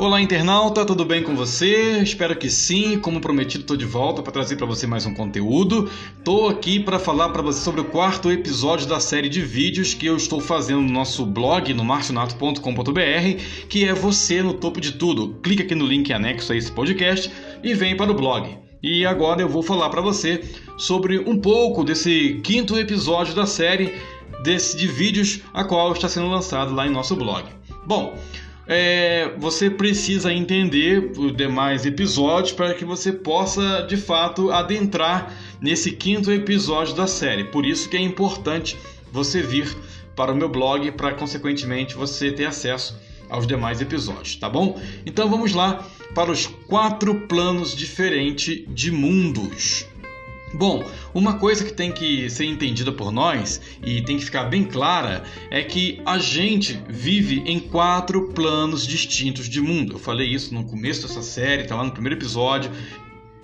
Olá, internauta, tudo bem com você? Espero que sim. Como prometido, estou de volta para trazer para você mais um conteúdo. Estou aqui para falar para você sobre o quarto episódio da série de vídeos que eu estou fazendo no nosso blog, no marcionato.com.br, que é Você no Topo de Tudo. Clica aqui no link anexo a esse podcast e vem para o blog. E agora eu vou falar para você sobre um pouco desse quinto episódio da série desse, de vídeos a qual está sendo lançado lá em nosso blog. Bom, é, você precisa entender os demais episódios para que você possa de fato adentrar nesse quinto episódio da série. Por isso que é importante você vir para o meu blog para consequentemente você ter acesso aos demais episódios, tá bom? Então vamos lá para os quatro planos diferentes de mundos. Bom, uma coisa que tem que ser entendida por nós e tem que ficar bem clara é que a gente vive em quatro planos distintos de mundo. Eu falei isso no começo dessa série, tá lá no primeiro episódio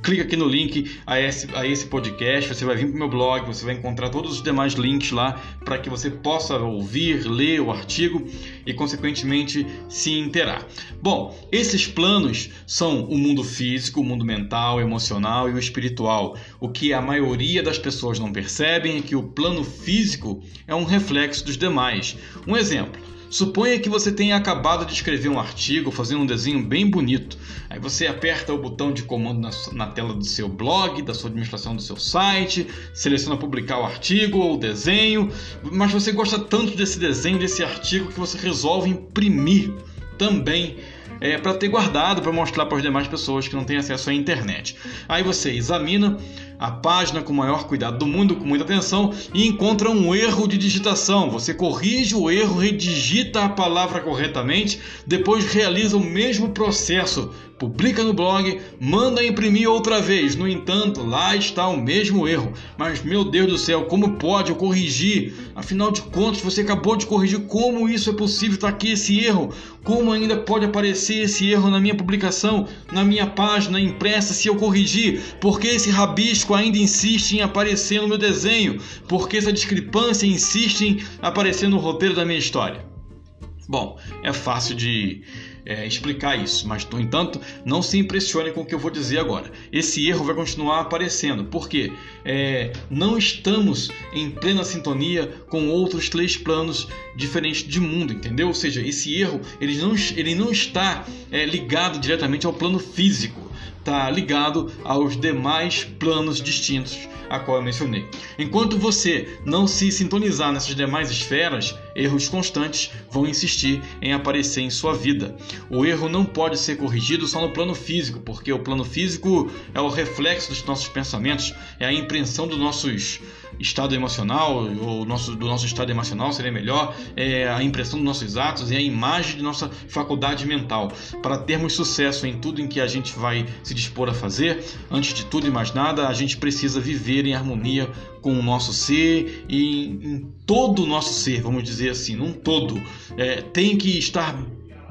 clica aqui no link a esse, a esse podcast, você vai vir para o meu blog, você vai encontrar todos os demais links lá para que você possa ouvir, ler o artigo e, consequentemente, se interar. Bom, esses planos são o mundo físico, o mundo mental, emocional e o espiritual. O que a maioria das pessoas não percebem é que o plano físico é um reflexo dos demais. Um exemplo. Suponha que você tenha acabado de escrever um artigo, fazendo um desenho bem bonito. Aí você aperta o botão de comando na, na, tela do seu blog, da sua administração do seu site, seleciona publicar o artigo ou o desenho, mas você gosta tanto desse desenho, desse artigo, que você resolve imprimir também é, para ter guardado, para mostrar para as demais pessoas que não têm acesso à internet. Aí você examina a página com o maior cuidado do mundo, com muita atenção, e encontra um erro de digitação. Você corrige o erro, redigita a palavra corretamente, depois realiza o mesmo processo publica no blog, manda imprimir outra vez. No entanto, lá está o mesmo erro. Mas meu Deus do céu, como pode eu corrigir? Afinal de contas, você acabou de corrigir. Como isso é possível? Está aqui esse erro. Como ainda pode aparecer esse erro na minha publicação, na minha página impressa se eu corrigir? Por que esse rabisco ainda insiste em aparecer no meu desenho? Por que essa discrepância insiste em aparecer no roteiro da minha história? Bom, é fácil de é, explicar isso, mas no entanto, não se impressione com o que eu vou dizer agora. Esse erro vai continuar aparecendo, porque é, não estamos em plena sintonia com outros três planos diferentes de mundo, entendeu? Ou seja, esse erro ele não, ele não está é, ligado diretamente ao plano físico está ligado aos demais planos distintos a qual eu mencionei. Enquanto você não se sintonizar nessas demais esferas, erros constantes vão insistir em aparecer em sua vida. O erro não pode ser corrigido só no plano físico, porque o plano físico é o reflexo dos nossos pensamentos, é a impressão dos nossos estado emocional, ou nosso, do nosso estado emocional seria melhor, é a impressão dos nossos atos e a imagem de nossa faculdade mental. Para termos sucesso em tudo em que a gente vai se dispor a fazer, antes de tudo e mais nada, a gente precisa viver em harmonia com o nosso ser e em todo o nosso ser, vamos dizer assim, num todo. É, tem que estar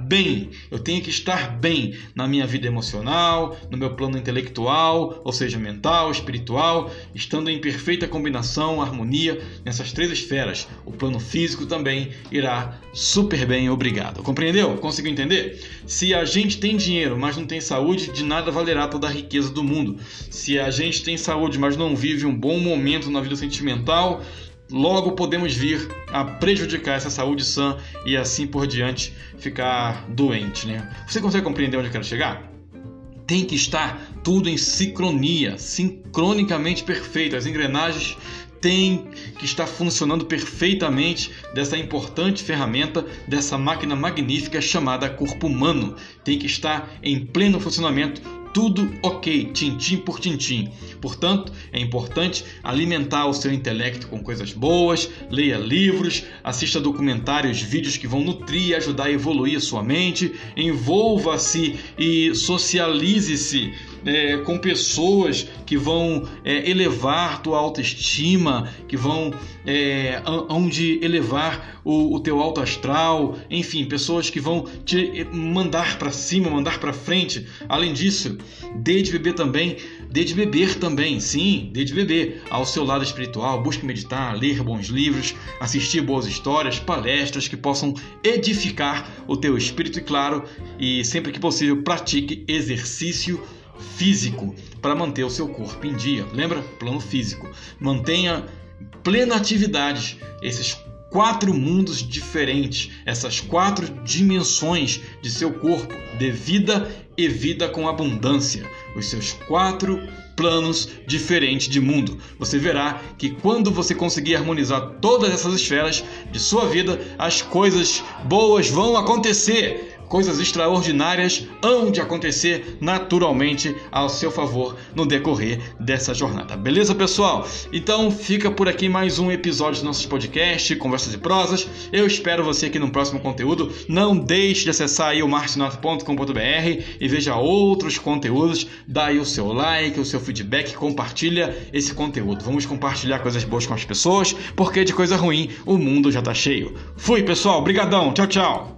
bem, eu tenho que estar bem na minha vida emocional, no meu plano intelectual, ou seja, mental, espiritual, estando em perfeita combinação, harmonia nessas três esferas. O plano físico também irá super bem, obrigado. Compreendeu? Conseguiu entender? Se a gente tem dinheiro, mas não tem saúde, de nada valerá toda a riqueza do mundo. Se a gente tem saúde, mas não vive um bom momento na vida sentimental, logo podemos vir a prejudicar essa saúde sã e assim por diante ficar doente, né? Você consegue compreender onde eu quero chegar? Tem que estar tudo em sincronia, sincronicamente perfeito. As engrenagens têm que estar funcionando perfeitamente dessa importante ferramenta, dessa máquina magnífica chamada corpo humano. Tem que estar em pleno funcionamento tudo ok, tintim por tintim. Portanto, é importante alimentar o seu intelecto com coisas boas, leia livros, assista documentários, vídeos que vão nutrir e ajudar a evoluir a sua mente, envolva-se e socialize-se é, com pessoas que vão é, elevar tua autoestima, que vão é, onde elevar o, o teu alto astral, enfim, pessoas que vão te mandar para cima, mandar para frente. Além disso, dê de beber também Dê de beber também, sim, dê de beber ao seu lado espiritual. Busque meditar, ler bons livros, assistir boas histórias, palestras que possam edificar o teu espírito e, claro, e sempre que possível, pratique exercício físico para manter o seu corpo em dia. Lembra? Plano físico. Mantenha plena atividade. Esses quatro mundos diferentes, essas quatro dimensões de seu corpo, de vida e vida com abundância, os seus quatro planos diferentes de mundo. Você verá que quando você conseguir harmonizar todas essas esferas de sua vida, as coisas boas vão acontecer coisas extraordinárias hão de acontecer naturalmente ao seu favor no decorrer dessa jornada. Beleza, pessoal? Então fica por aqui mais um episódio do nosso podcast, Conversas e Prosas. Eu espero você aqui no próximo conteúdo. Não deixe de acessar aí o e veja outros conteúdos. Dá aí o seu like, o seu feedback, compartilha esse conteúdo. Vamos compartilhar coisas boas com as pessoas, porque de coisa ruim o mundo já tá cheio. Fui, pessoal. Brigadão. Tchau, tchau.